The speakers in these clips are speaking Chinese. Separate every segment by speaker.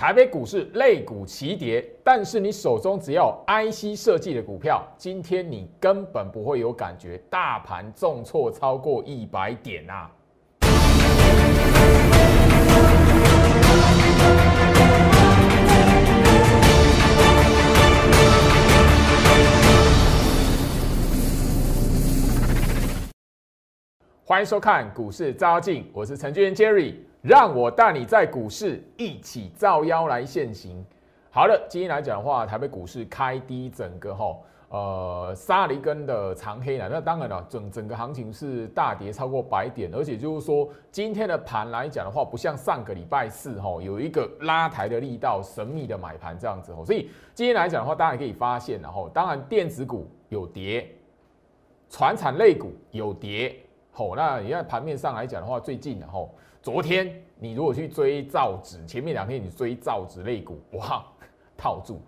Speaker 1: 台北股市类股齐跌，但是你手中只要 IC 设计的股票，今天你根本不会有感觉，大盘重挫超过一百点啊！欢迎收看股市招妖镜，我是程序员 Jerry。让我带你在股市一起造妖来现行。好了，今天来讲的话，台北股市开低，整个哈呃杀了一根的长黑了。那当然了，整整个行情是大跌超过百点，而且就是说今天的盘来讲的话，不像上个礼拜四哈有一个拉抬的力道，神秘的买盘这样子哦。所以今天来讲的话，大家可以发现，然后当然电子股有跌，船产类股有跌。吼，那你看盘面上来讲的话，最近然后。昨天你如果去追造纸，前面两天你追造纸类股，哇，套住。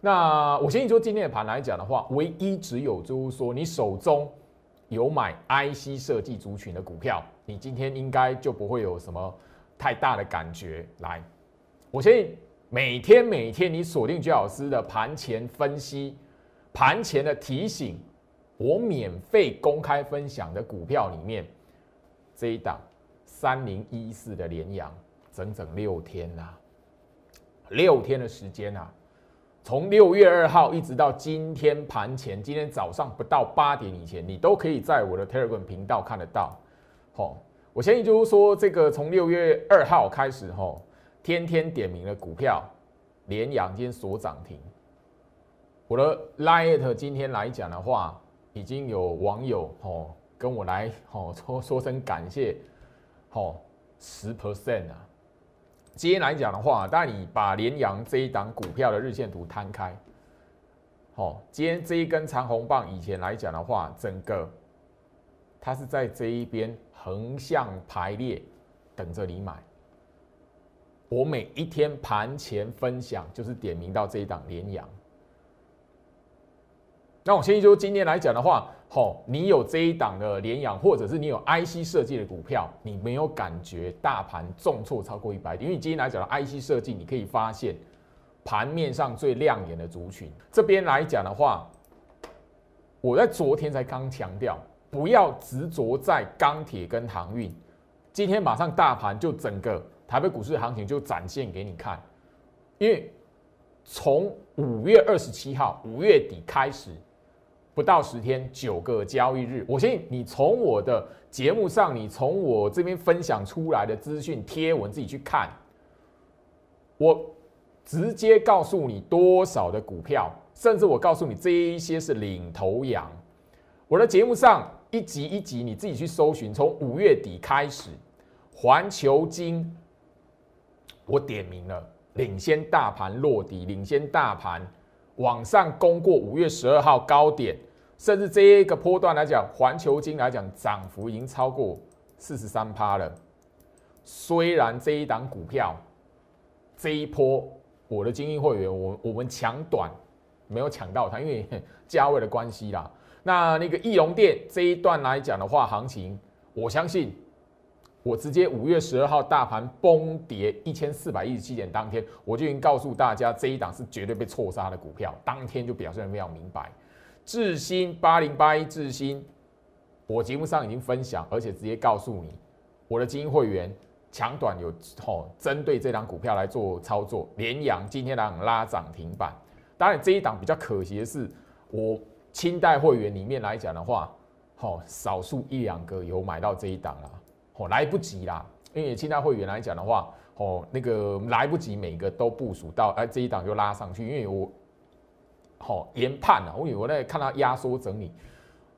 Speaker 1: 那我相信就今天的盘来讲的话，唯一只有就是说你手中有买 IC 设计族群的股票，你今天应该就不会有什么太大的感觉。来，我相信每天每天你锁定居老师的盘前分析、盘前的提醒，我免费公开分享的股票里面这一档。三零一四的连阳，整整六天呐，六天的时间呐，从六月二号一直到今天盘前，今天早上不到八点以前，你都可以在我的 Telegram 频道看得到。吼，我相信就是说，这个从六月二号开始，吼，天天点名的股票，连阳今天所涨停。我的 Light 今天来讲的话，已经有网友吼跟我来吼说说声感谢。好，十 percent 啊！今天来讲的话，当你把联阳这一档股票的日线图摊开，好，今天这一根长红棒，以前来讲的话，整个它是在这一边横向排列，等着你买。我每一天盘前分享，就是点名到这一档联阳。那我先说，今天来讲的话。好，你有这一档的联阳，或者是你有 IC 设计的股票，你没有感觉大盘重挫超过一百点？因为今天来讲的 IC 设计，你可以发现盘面上最亮眼的族群。这边来讲的话，我在昨天才刚强调，不要执着在钢铁跟航运。今天马上大盘就整个台北股市行情就展现给你看，因为从五月二十七号五月底开始。不到十天，九个交易日，我相信你从我的节目上，你从我这边分享出来的资讯贴文自己去看，我直接告诉你多少的股票，甚至我告诉你这一些是领头羊。我的节目上一集一集你自己去搜寻，从五月底开始，环球金，我点名了，领先大盘落底，领先大盘往上攻过五月十二号高点。甚至这一个波段来讲，环球金来讲涨幅已经超过四十三趴了。虽然这一档股票这一波，我的精英会员，我我们抢短没有抢到它，因为 价位的关系啦。那那个易龙店这一段来讲的话，行情我相信，我直接五月十二号大盘崩跌一千四百一十七点当天，我就已经告诉大家这一档是绝对被错杀的股票，当天就表现的非常明白。智新八零八一智新，我节目上已经分享，而且直接告诉你，我的精英会员强短有哦，针对这档股票来做操作。联阳今天来拉涨停板，当然这一档比较可惜的是，我清代会员里面来讲的话，吼少数一两个有买到这一档啦，吼来不及啦，因为清代会员来讲的话，吼那个来不及每个都部署到，哎这一档就拉上去，因为我。好研判啊！我以为我在看它压缩整理，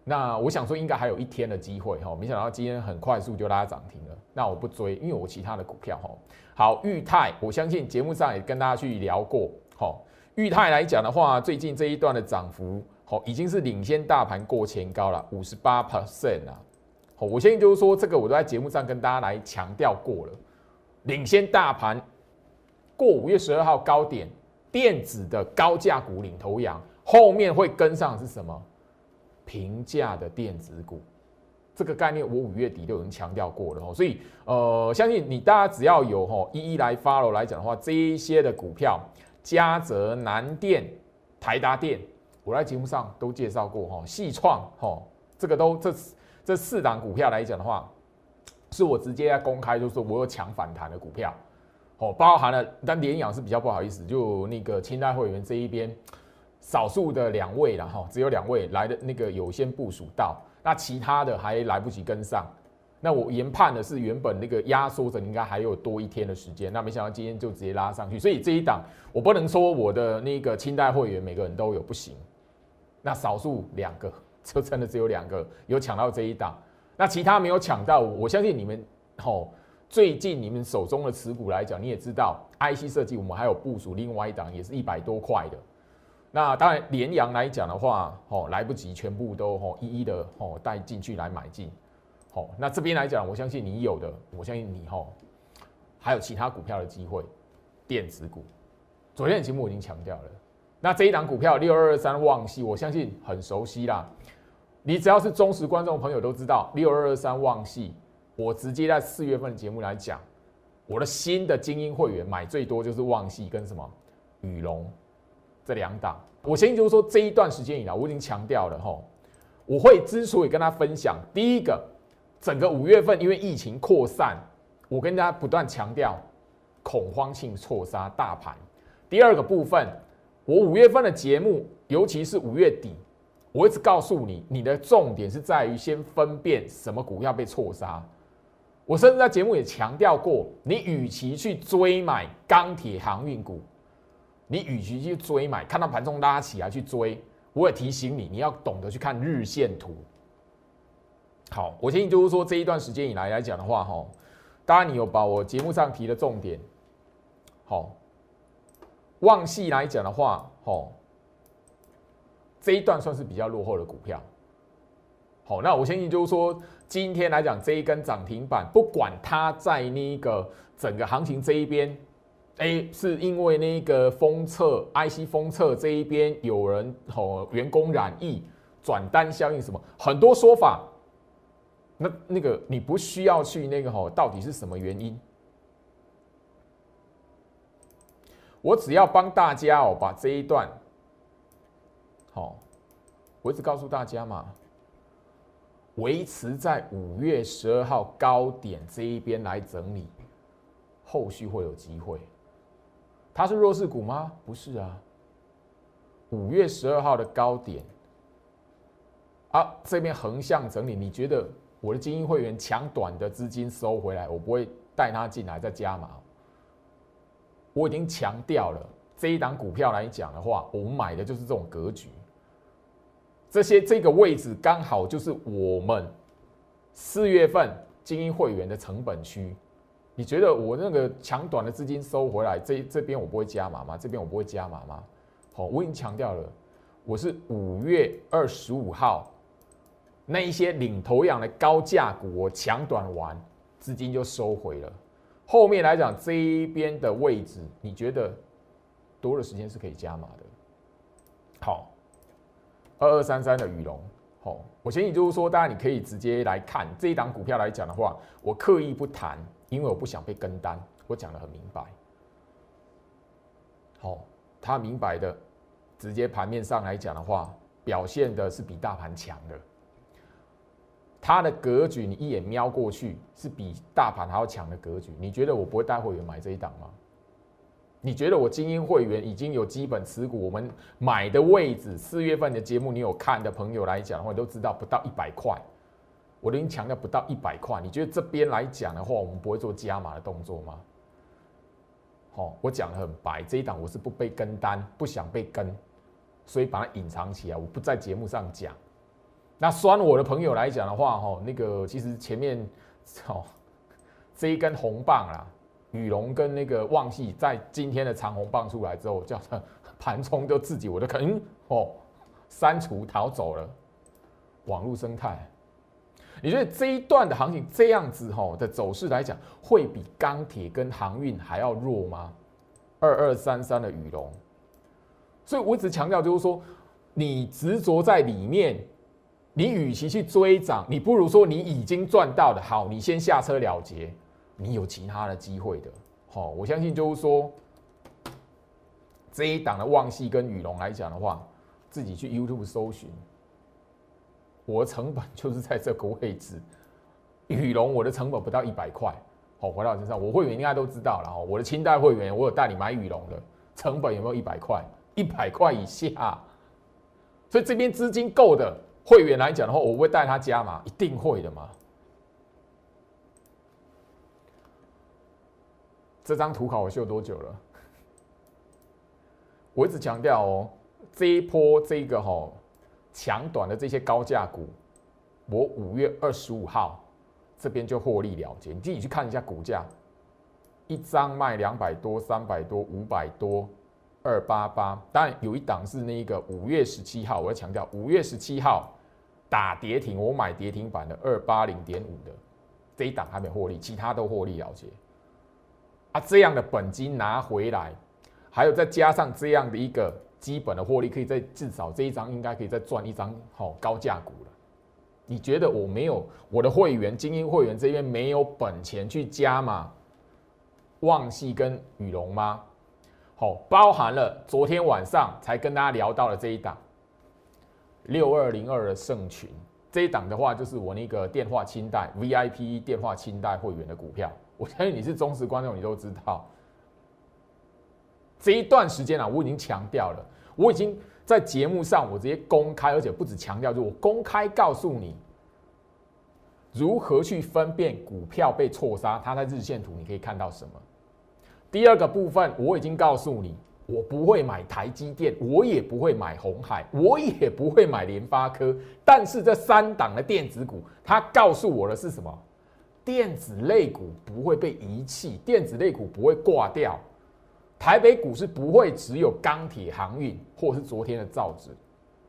Speaker 1: 那我想说应该还有一天的机会哈，没想到今天很快速就拉涨停了。那我不追，因为我其他的股票哈。好，裕泰，我相信节目上也跟大家去聊过。好，裕泰来讲的话，最近这一段的涨幅，好已经是领先大盘过前高了，五十八 percent 啊。好，我相信就是说这个我都在节目上跟大家来强调过了，领先大盘过五月十二号高点。电子的高价股领头羊，后面会跟上是什么？平价的电子股，这个概念我五月底就已经强调过了哦，所以呃，相信你大家只要有哈一一来 follow 来讲的话，这一些的股票，嘉泽、南电、台达电，我在节目上都介绍过哈，细创哈，这个都这这四档股票来讲的话，是我直接在公开，就是我有抢反弹的股票。哦，包含了，但联养是比较不好意思，就那个清代会员这一边，少数的两位了哈，只有两位来的那个有先部署到，那其他的还来不及跟上。那我研判的是原本那个压缩着应该还有多一天的时间，那没想到今天就直接拉上去，所以这一档我不能说我的那个清代会员每个人都有不行，那少数两个就真的只有两个有抢到这一档，那其他没有抢到，我相信你们吼。最近你们手中的持股来讲，你也知道，IC 设计我们还有部署另外一档，也是一百多块的。那当然，联阳来讲的话，哦，来不及全部都哦一一的哦带进去来买进。好，那这边来讲，我相信你有的，我相信你哦还有其他股票的机会，电子股。昨天的节目我已经强调了，那这一档股票六二二三旺系，我相信很熟悉啦。你只要是忠实观众朋友都知道六二二三旺系。我直接在四月份的节目来讲，我的新的精英会员买最多就是旺系跟什么羽龙这两档。我先就是说这一段时间以来，我已经强调了哈，我会之所以跟他分享，第一个，整个五月份因为疫情扩散，我跟大家不断强调恐慌性错杀大盘。第二个部分，我五月份的节目，尤其是五月底，我一直告诉你，你的重点是在于先分辨什么股票被错杀。我甚至在节目也强调过，你与其去追买钢铁航运股，你与其去追买，看到盘中拉起来去追，我也提醒你，你要懂得去看日线图。好，我建议就是说这一段时间以来来讲的话，哈，当然你有把我节目上提的重点，好，旺系来讲的话，哈，这一段算是比较落后的股票。好，那我相信就是说。今天来讲，这一根涨停板，不管它在那个整个行情这一边，哎，是因为那个封测 IC 封测这一边有人哦员工染疫转单效应什么很多说法，那那个你不需要去那个吼，到底是什么原因？我只要帮大家哦把这一段，好，我一直告诉大家嘛。维持在五月十二号高点这一边来整理，后续会有机会。它是弱势股吗？不是啊。五月十二号的高点，啊，这边横向整理，你觉得我的精英会员抢短的资金收回来，我不会带他进来再加码。我已经强调了，这一档股票来讲的话，我们买的就是这种格局。这些这个位置刚好就是我们四月份精英会员的成本区，你觉得我那个抢短的资金收回来，这这边我不会加码吗？这边我不会加码吗？好，我已经强调了，我是五月二十五号那一些领头羊的高价股，我抢短完资金就收回了。后面来讲这一边的位置，你觉得多的时间是可以加码的？好。二二三三的羽龙，好，我建议就是说，大家你可以直接来看这一档股票来讲的话，我刻意不谈，因为我不想被跟单，我讲的很明白。好，他明白的，直接盘面上来讲的话，表现的是比大盘强的，它的格局你一眼瞄过去是比大盘还要强的格局，你觉得我不会带会员买这一档吗？你觉得我精英会员已经有基本持股，我们买的位置，四月份的节目你有看的朋友来讲的话，都知道不到一百块，我都已经强调不到一百块。你觉得这边来讲的话，我们不会做加码的动作吗？好，我讲的很白，这一档我是不被跟单，不想被跟，所以把它隐藏起来，我不在节目上讲。那酸我的朋友来讲的话，哈，那个其实前面，哦，这一根红棒啦。羽龙跟那个旺系在今天的长虹棒出来之后，叫做 盘冲就自己我都可能哦删除逃走了。网络生态，你觉得这一段的行情这样子吼的走势来讲，会比钢铁跟航运还要弱吗？二二三三的羽龙，所以我一直强调就是说，你执着在里面，你与其去追涨，你不如说你已经赚到的好，你先下车了结，你有其他的机会的。好，我相信就是说，这一档的旺系跟宇龙来讲的话，自己去 YouTube 搜寻，我的成本就是在这个位置。宇龙我的成本不到一百块，好，回到我身上，我会员应该都知道了哦。我的清代会员，我有带你买宇龙的，成本有没有一百块？一百块以下，所以这边资金够的。会员来讲的话，我会带他加嘛，一定会的嘛。这张图考我秀多久了？我一直强调哦，这一波这个哈强短的这些高价股，我五月二十五号这边就获利了结，你自己去看一下股价，一张卖两百多、三百多、五百多。二八八，当然有一档是那个五月十七号，我要强调五月十七号打跌停，我买跌停板的二八零点五的这一档还没获利，其他都获利了结。啊，这样的本金拿回来，还有再加上这样的一个基本的获利，可以再至少这一张应该可以再赚一张好高价股了。你觉得我没有我的会员精英会员这边没有本钱去加吗？旺系跟宇龙吗？哦，包含了昨天晚上才跟大家聊到的这一档六二零二的盛群，这一档的话就是我那个电话清代 VIP 电话清代会员的股票。我相信你是忠实观众，你都知道这一段时间啊，我已经强调了，我已经在节目上我直接公开，而且不止强调，就我公开告诉你如何去分辨股票被错杀，它在日线图你可以看到什么。第二个部分，我已经告诉你，我不会买台积电，我也不会买红海，我也不会买联发科。但是这三档的电子股，它告诉我的是什么？电子类股不会被遗弃，电子类股不会挂掉。台北股市不会只有钢铁、航运，或是昨天的造纸、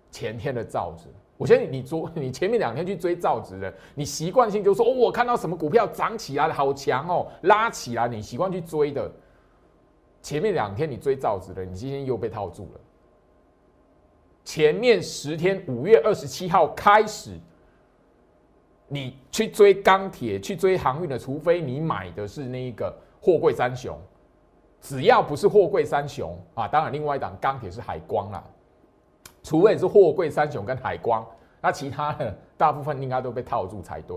Speaker 1: 前天的造纸。我相信你昨你前面两天去追造纸的，你习惯性就说哦，我看到什么股票涨起来了，好强哦，拉起来，你习惯去追的。前面两天你追造纸的，你今天又被套住了。前面十天，五月二十七号开始，你去追钢铁、去追航运的，除非你买的是那一个货柜三雄，只要不是货柜三雄啊，当然另外一档钢铁是海光啦。除非是货柜三雄跟海光，那其他的大部分应该都被套住才对。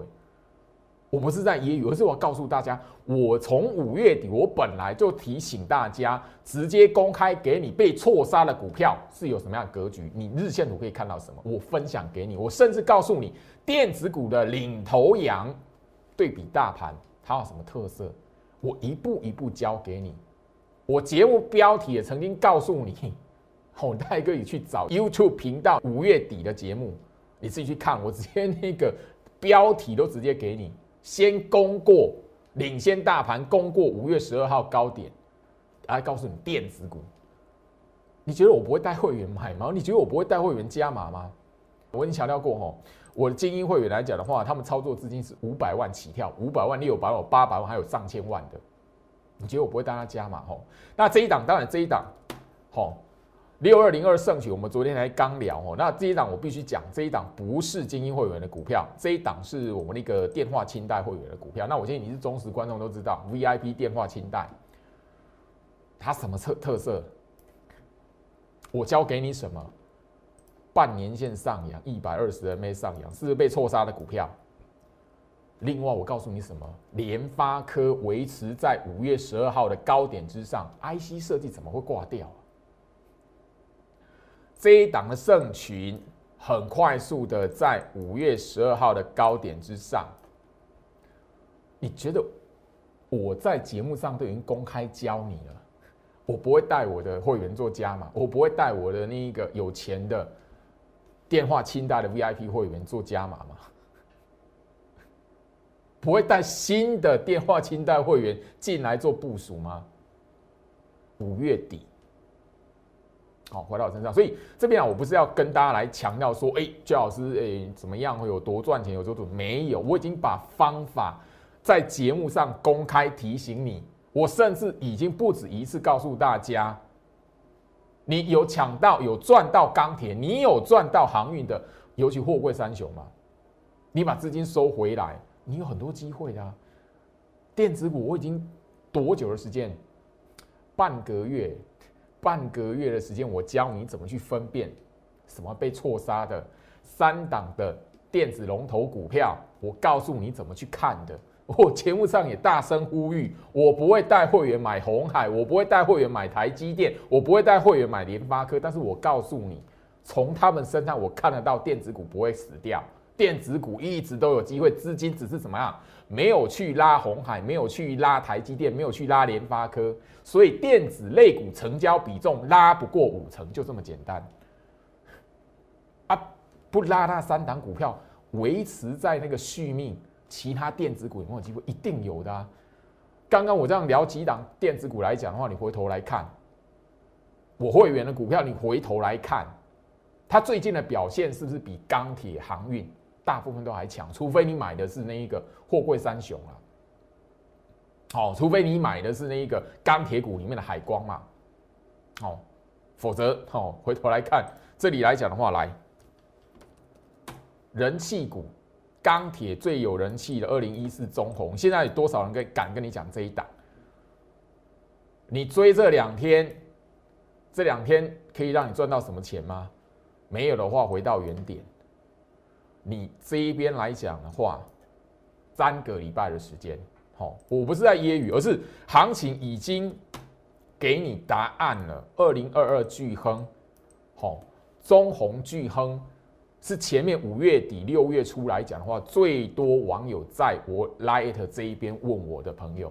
Speaker 1: 我不是在揶揄，而是我告诉大家，我从五月底，我本来就提醒大家，直接公开给你被错杀的股票是有什么样的格局，你日线图可以看到什么，我分享给你。我甚至告诉你，电子股的领头羊对比大盘，它有什么特色，我一步一步教给你。我节目标题也曾经告诉你，我带哥你去找 YouTube 频道五月底的节目，你自己去看，我直接那个标题都直接给你。先攻过领先大盘，攻过五月十二号高点，来告诉你电子股。你觉得我不会带会员买吗？你觉得我不会带会员加码吗？我已经强调过吼，我的精英会员来讲的话，他们操作资金是五百万起跳，五百万、六百万、八百万，还有上千万的。你觉得我不会带他加码吼？那这一档当然这一档，吼。六二零二盛起，我们昨天才刚聊哦。那这一档我必须讲，这一档不是精英会员的股票，这一档是我们那个电话清代会员的股票。那我建议你是忠实观众都知道，VIP 电话清代，它什么特特色？我教给你什么？半年线上扬，一百二十 MA 上扬，是被错杀的股票。另外，我告诉你什么？联发科维持在五月十二号的高点之上，IC 设计怎么会挂掉？这一档的盛群很快速的在五月十二号的高点之上，你觉得我在节目上都已经公开教你了，我不会带我的会员做加码，我不会带我的那一个有钱的电话清单的 VIP 会员做加码吗？不会带新的电话清单会员进来做部署吗？五月底。好，回到我身上，所以这边啊，我不是要跟大家来强调说，哎，焦老师，哎，怎么样会有多赚钱，有多多没有？我已经把方法在节目上公开提醒你，我甚至已经不止一次告诉大家，你有抢到、有赚到钢铁，你有赚到航运的，尤其货柜三雄嘛，你把资金收回来，你有很多机会的。电子股我已经多久的时间？半个月，半个月的时间，我教你怎么去分辨什么被错杀的三档的电子龙头股票，我告诉你怎么去看的。我节目上也大声呼吁，我不会带会员买红海，我不会带会员买台积电，我不会带会员买联发科。但是我告诉你，从他们身上我看得到电子股不会死掉，电子股一直都有机会，资金只是怎么样，没有去拉红海，没有去拉台积电，没有去拉联发科，所以电子类股成交比重拉不过五成，就这么简单。啊，不拉那三档股票，维持在那个续命。其他电子股有没有机会？一定有的啊！刚刚我这样聊几档电子股来讲的话，你回头来看，我会员的股票，你回头来看，它最近的表现是不是比钢铁、航运大部分都还强？除非你买的是那一个货柜三雄啊，好，除非你买的是那一个钢铁股里面的海光嘛，哦，否则哦，回头来看这里来讲的话，来人气股。钢铁最有人气的二零一四中红，现在有多少人跟敢跟你讲这一档？你追这两天，这两天可以让你赚到什么钱吗？没有的话，回到原点。你这一边来讲的话，三个礼拜的时间，好，我不是在揶揄，而是行情已经给你答案了。二零二二巨亨，好，中红巨亨。是前面五月底六月初来讲的话，最多网友在我 Light 这一边问我的朋友，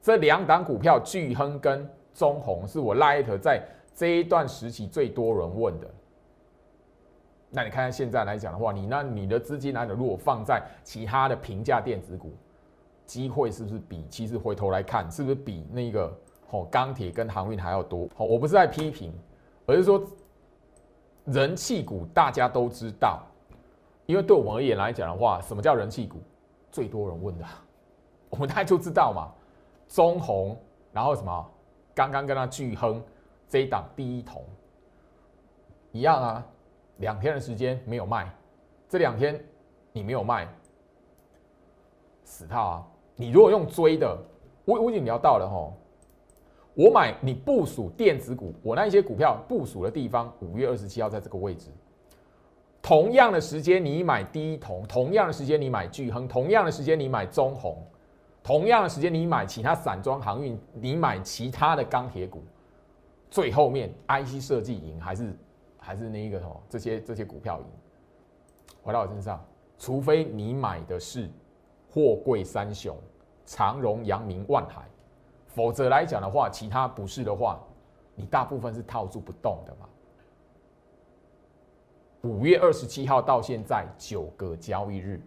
Speaker 1: 这两档股票巨亨跟中红是我 Light 在这一段时期最多人问的。那你看看现在来讲的话，你那你的资金来的如果放在其他的平价电子股，机会是不是比其实回头来看是不是比那个哦钢铁跟航运还要多？好，我不是在批评，而是说。人气股大家都知道，因为对我们而言来讲的话，什么叫人气股？最多人问的，我们大家就知道嘛。中红，然后什么？刚刚跟他巨亨这一档第一桶一样啊，两天的时间没有卖，这两天你没有卖，死套啊！你如果用追的，我我已经聊到了吼。我买你部署电子股，我那一些股票部署的地方，五月二十七号在这个位置。同样的时间你买第一铜，同样的时间你买巨亨，同样的时间你买中红，同样的时间你买其他散装航运，你买其他的钢铁股，最后面 IC 设计赢还是还是那一个哦？这些这些股票赢。回到我身上，除非你买的是货柜三雄，长荣、阳明、万海。否则来讲的话，其他不是的话，你大部分是套住不动的嘛。五月二十七号到现在九个交易日，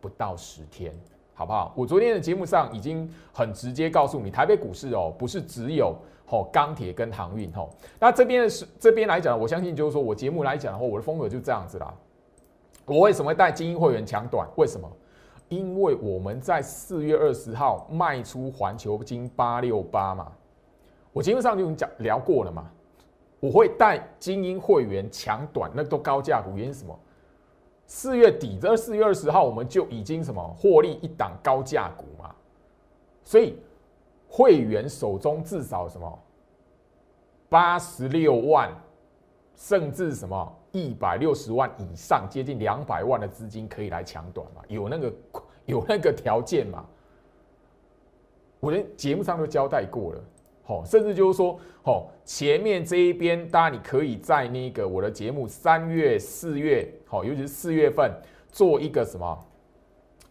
Speaker 1: 不到十天，好不好？我昨天的节目上已经很直接告诉你，台北股市哦，不是只有哦钢铁跟航运哦。那这边是这边来讲，我相信就是说我节目来讲的话，我的风格就这样子啦。我为什么会带精英会员抢短？为什么？因为我们在四月二十号卖出环球金八六八嘛，我节目上就已经讲聊过了嘛。我会带精英会员抢短，那都高价股，原因什么？四月底这四月二十号我们就已经什么获利一档高价股嘛，所以会员手中至少什么八十六万，甚至什么？一百六十万以上，接近两百万的资金可以来抢短嘛？有那个 有那个条件嘛？我连节目上都交代过了，好，甚至就是说，好，前面这一边，当然你可以在那个我的节目三月、四月，好，尤其是四月份做一个什么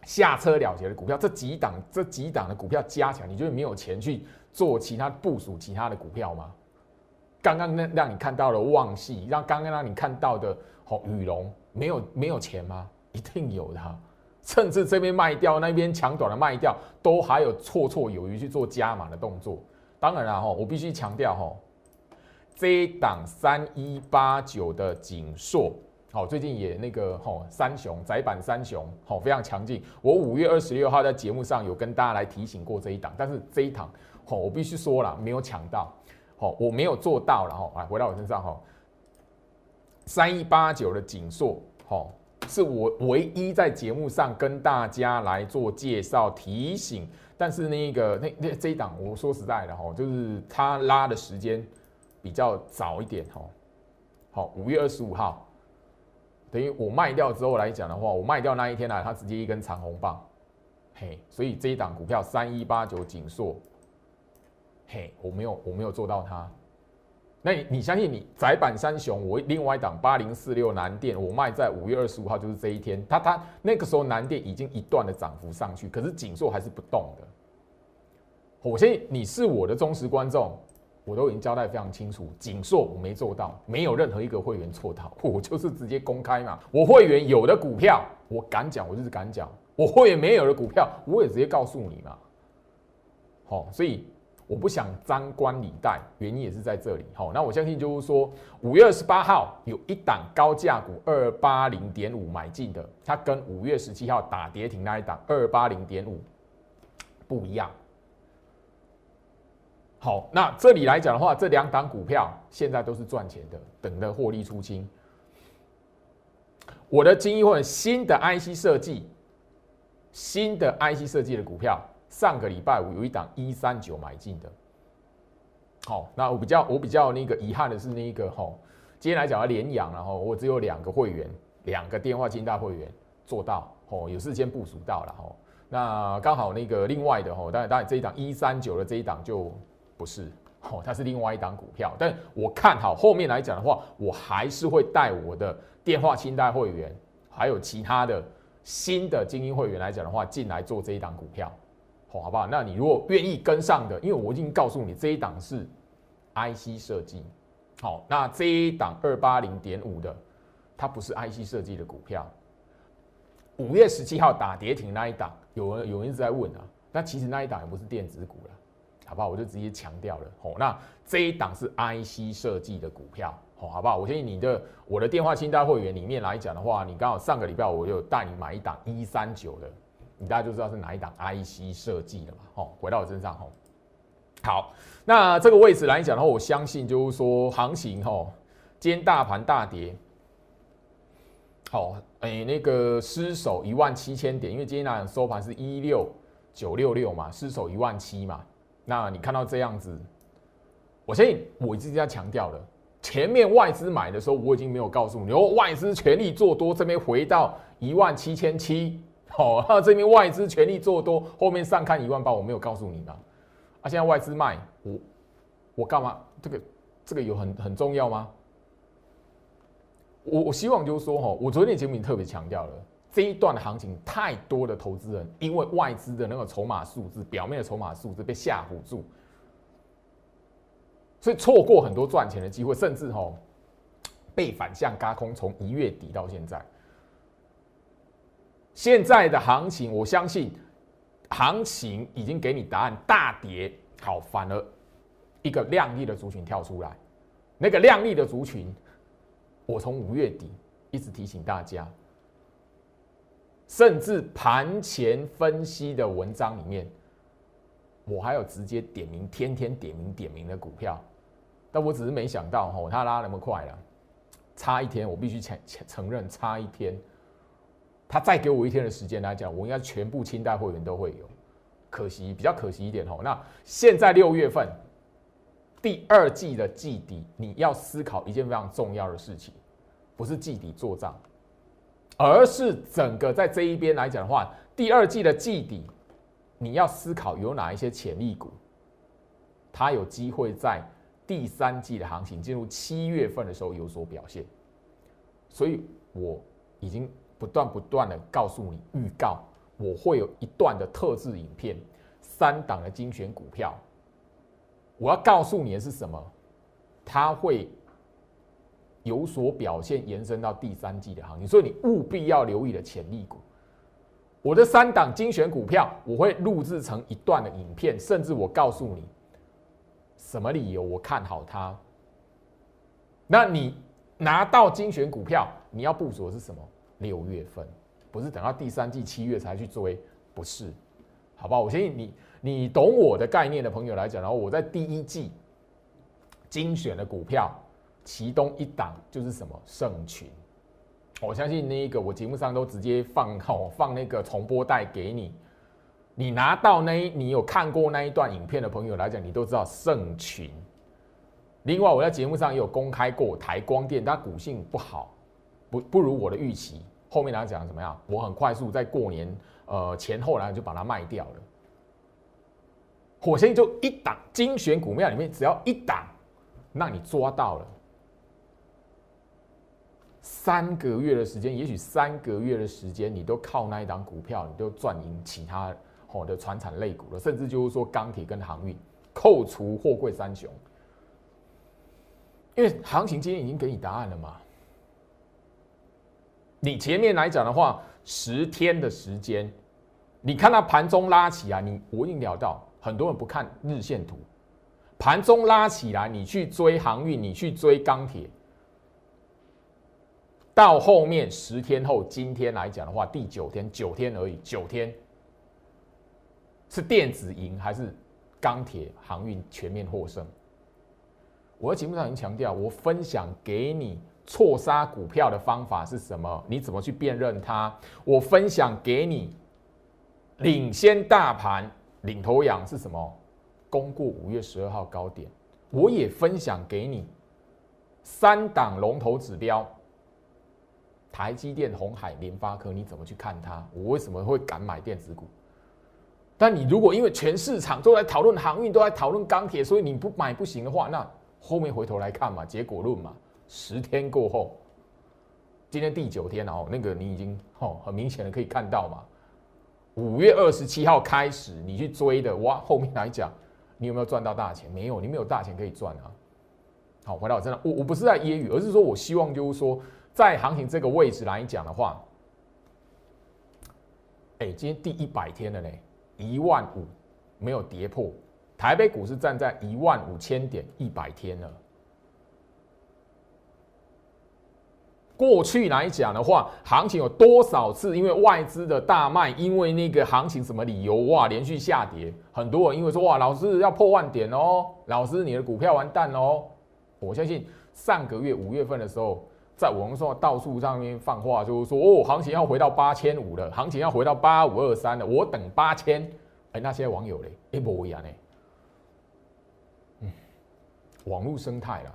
Speaker 1: 下车了结的股票，这几档这几档的股票加起来，你就没有钱去做其他部署其他的股票吗？刚刚那让你看到了旺系，让刚刚让你看到的哦羽绒没有没有钱吗？一定有的，甚至这边卖掉，那边抢短的卖掉，都还有绰绰有余去做加码的动作。当然了哈，我必须强调哈，这一档三一八九的锦硕，好，最近也那个吼三雄窄板三雄，好非常强劲。我五月二十六号在节目上有跟大家来提醒过这一档，但是这一档，哦，我必须说了，没有抢到。好，我没有做到，然后来回到我身上吼。三一八九的锦硕，好，是我唯一在节目上跟大家来做介绍提醒。但是那个那那这一档，我说实在的哈，就是它拉的时间比较早一点哈。好，五月二十五号，等于我卖掉之后来讲的话，我卖掉那一天呢，它直接一根长红棒，嘿，所以这一档股票三一八九锦硕，嘿，我没有我没有做到它。那你你相信你窄板三雄，我另外一档八零四六南电，我卖在五月二十五号，就是这一天，它它那个时候南电已经一段的涨幅上去，可是锦硕还是不动的。我相信你是我的忠实观众，我都已经交代非常清楚，锦硕我没做到，没有任何一个会员做到，我就是直接公开嘛。我会员有的股票我敢讲，我就是敢讲；我会员没有的股票，我也直接告诉你嘛。好，所以。我不想张冠李戴，原因也是在这里。好，那我相信就是说，五月二十八号有一档高价股二八零点五买进的，它跟五月十七号打跌停那一档二八零点五不一样。好，那这里来讲的话，这两档股票现在都是赚钱的，等着获利出清。我的精英或者新的 IC 设计，新的 IC 设计的股票。上个礼拜五有一档一三九买进的，好，那我比较我比较那个遗憾的是那个哈，今天来讲要连阳，然后我只有两个会员，两个电话金大会员做到，哦，有事先部署到了哈，那刚好那个另外的哈，当然当然这一档一三九的这一档就不是，哦，它是另外一档股票，但我看好后面来讲的话，我还是会带我的电话清单会员，还有其他的新的精英会员来讲的话，进来做这一档股票。好好不好？那你如果愿意跟上的，因为我已经告诉你这一档是 IC 设计，好，那这一档二八零点五的，它不是 IC 设计的股票。五月十七号打跌停那一档，有人有人一直在问啊，那其实那一档也不是电子股了，好不好？我就直接强调了，好，那这一档是 IC 设计的股票，好，好不好？我建议你的我的电话清单会员里面来讲的话，你刚好上个礼拜我就带你买一档一三九的。你大家就知道是哪一档 IC 设计的嘛？吼，回到我身上吼。好，那这个位置来讲的话，我相信就是说行情吼，今天大盘大跌，好，哎，那个失守一万七千点，因为今天呢收盘是一六九六六嘛，失守一万七嘛。那你看到这样子，我相信我已经在强调了，前面外资买的时候，我已经没有告诉你，哦，外资全力做多，这边回到一万七千七。好，那 这边外资全力做多，后面上看一万八，我没有告诉你吗？啊，现在外资卖，我我干嘛？这个这个有很很重要吗？我我希望就是说，哈，我昨天节目特别强调了，这一段的行情太多的投资人，因为外资的那个筹码数字，表面的筹码数字被吓唬住，所以错过很多赚钱的机会，甚至哈被反向嘎空，从一月底到现在。现在的行情，我相信行情已经给你答案，大跌好，反而一个亮丽的族群跳出来，那个亮丽的族群，我从五月底一直提醒大家，甚至盘前分析的文章里面，我还有直接点名，天天点名点名的股票，但我只是没想到吼，它拉那么快了，差一天，我必须承承认差一天。他再给我一天的时间来讲，我应该全部清代会员都会有。可惜，比较可惜一点哦。那现在六月份第二季的季底，你要思考一件非常重要的事情，不是季底做账，而是整个在这一边来讲的话，第二季的季底，你要思考有哪一些潜力股，它有机会在第三季的行情进入七月份的时候有所表现。所以我已经。不断不断的告诉你预告，我会有一段的特制影片，三档的精选股票。我要告诉你的是什么？它会有所表现，延伸到第三季的行情，所以你务必要留意的潜力股。我的三档精选股票，我会录制成一段的影片，甚至我告诉你什么理由我看好它。那你拿到精选股票，你要部署的是什么？六月份不是等到第三季七月才去追，不是，好不好？我相信你，你懂我的概念的朋友来讲，然后我在第一季精选的股票，其中一档就是什么圣群。我相信那一个我节目上都直接放好放那个重播带给你，你拿到那你有看过那一段影片的朋友来讲，你都知道圣群。另外我在节目上也有公开过台光电，它股性不好，不不如我的预期。后面来讲怎么样？我很快速在过年呃前后来就把它卖掉了。火星就一档精选股票里面只要一档，让你抓到了。三个月的时间，也许三个月的时间，你都靠那一档股票，你都赚赢其他好的船产类股了，甚至就是说钢铁跟航运，扣除货柜三雄，因为行情今天已经给你答案了嘛。你前面来讲的话，十天的时间，你看到盘中拉起来，你我已经聊到，很多人不看日线图，盘中拉起来，你去追航运，你去追钢铁。到后面十天后，今天来讲的话，第九天，九天而已，九天是电子赢还是钢铁航运全面获胜？我在节目上已经强调，我分享给你错杀股票的方法是什么？你怎么去辨认它？我分享给你领先大盘领头羊是什么？攻过五月十二号高点。我也分享给你三档龙头指标。台积电、红海、联发科，你怎么去看它？我为什么会敢买电子股？但你如果因为全市场都在讨论航运，都在讨论钢铁，所以你不买不行的话，那后面回头来看嘛，结果论嘛。十天过后，今天第九天哦，那个你已经哦很明显的可以看到嘛。五月二十七号开始你去追的，哇，后面来讲，你有没有赚到大钱？没有，你没有大钱可以赚啊。好，回到我身上，我我不是在揶揄，而是说我希望就是说。在行情这个位置来讲的话，哎，今天第一百天了呢，一万五没有跌破，台北股市站在一万五千点，一百天了。过去来讲的话，行情有多少次因为外资的大卖，因为那个行情什么理由哇，连续下跌，很多人因为说哇，老师要破万点哦，老师你的股票完蛋哦。我相信上个月五月份的时候。在网络上到处上面放话，就是说哦，行情要回到八千五了，行情要回到八五二三了，我等八千。哎，那些网友嘞，一模一样呢。嗯，网络生态啦，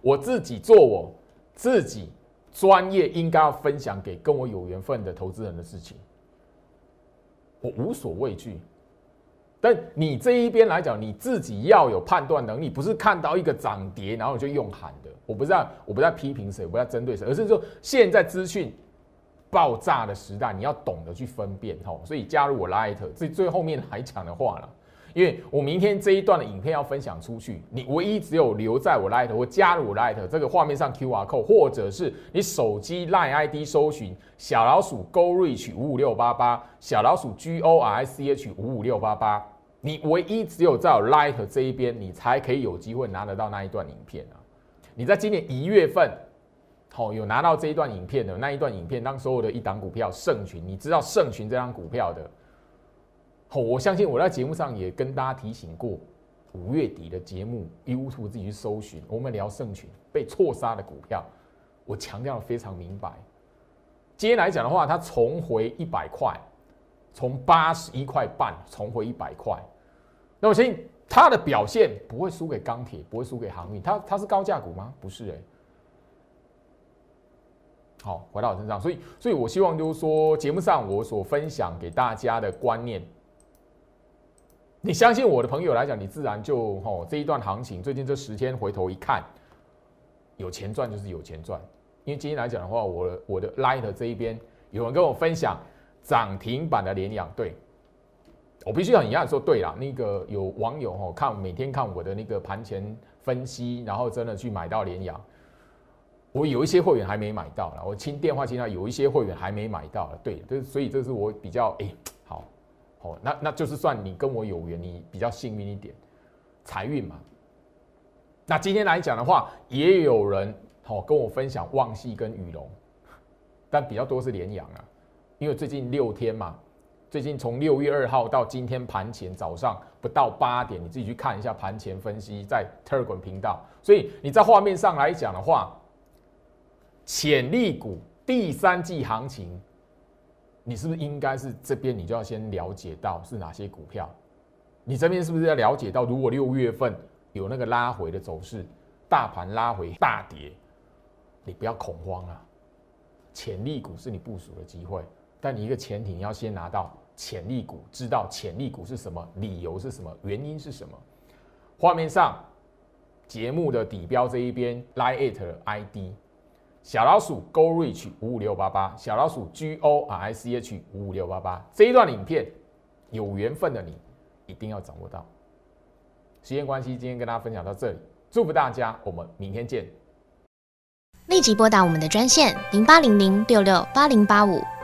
Speaker 1: 我自己做我自己专业应该要分享给跟我有缘分的投资人的事情，我无所畏惧。但你这一边来讲，你自己要有判断能力，不是看到一个涨跌然后就用喊的。我不是在，我不在批评谁，我不在针对谁，而是说现在资讯爆炸的时代，你要懂得去分辨吼。所以加入我 Light，最最后面还讲的话了，因为我明天这一段的影片要分享出去，你唯一只有留在我 Light 或加入我 Light 这个画面上 QR code，或者是你手机 Line ID 搜寻小老鼠 Go Reach 五五六八八，小老鼠 G O R C H 五五六八八。你唯一只有在 Light 这一边，你才可以有机会拿得到那一段影片啊！你在今年一月份，好有拿到这一段影片的那一段影片，当所有的一档股票盛群，你知道盛群这张股票的，好，我相信我在节目上也跟大家提醒过，五月底的节目 YouTube 自己去搜寻，我们聊盛群被错杀的股票，我强调的非常明白。今天来讲的话，它重回一百块，从八十一块半重回一百块。那我相信它的表现不会输给钢铁，不会输给航运。它它是高价股吗？不是哎。好，回到我身上，所以所以我希望就是说，节目上我所分享给大家的观念，你相信我的朋友来讲，你自然就吼这一段行情，最近这十天回头一看，有钱赚就是有钱赚。因为今天来讲的话，我我的 Light 这一边有人跟我分享涨停板的联阳，对。我必须要一样说，对啦，那个有网友哦看每天看我的那个盘前分析，然后真的去买到联阳，我有一些会员还没买到了，我亲电话听到有一些会员还没买到了，对，这所以这是我比较哎好，好那那就是算你跟我有缘，你比较幸运一点，财运嘛。那今天来讲的话，也有人好跟我分享旺系跟羽龙，但比较多是联阳啊，因为最近六天嘛。最近从六月二号到今天盘前早上不到八点，你自己去看一下盘前分析，在 Telegram 频道。所以你在画面上来讲的话，潜力股第三季行情，你是不是应该是这边你就要先了解到是哪些股票？你这边是不是要了解到，如果六月份有那个拉回的走势，大盘拉回大跌，你不要恐慌啊！潜力股是你部署的机会，但你一个前提你要先拿到。潜力股知道潜力股是什么，理由是什么，原因是什么？画面上节目的底标这一边，line it ID 小老鼠 go reach 五五六八八，小老鼠 G O R I C H 五五六八八。这一段影片有缘分的你一定要掌握到。时间关系，今天跟大家分享到这里，祝福大家，我们明天见。
Speaker 2: 立即拨打我们的专线零八零零六六八零八五。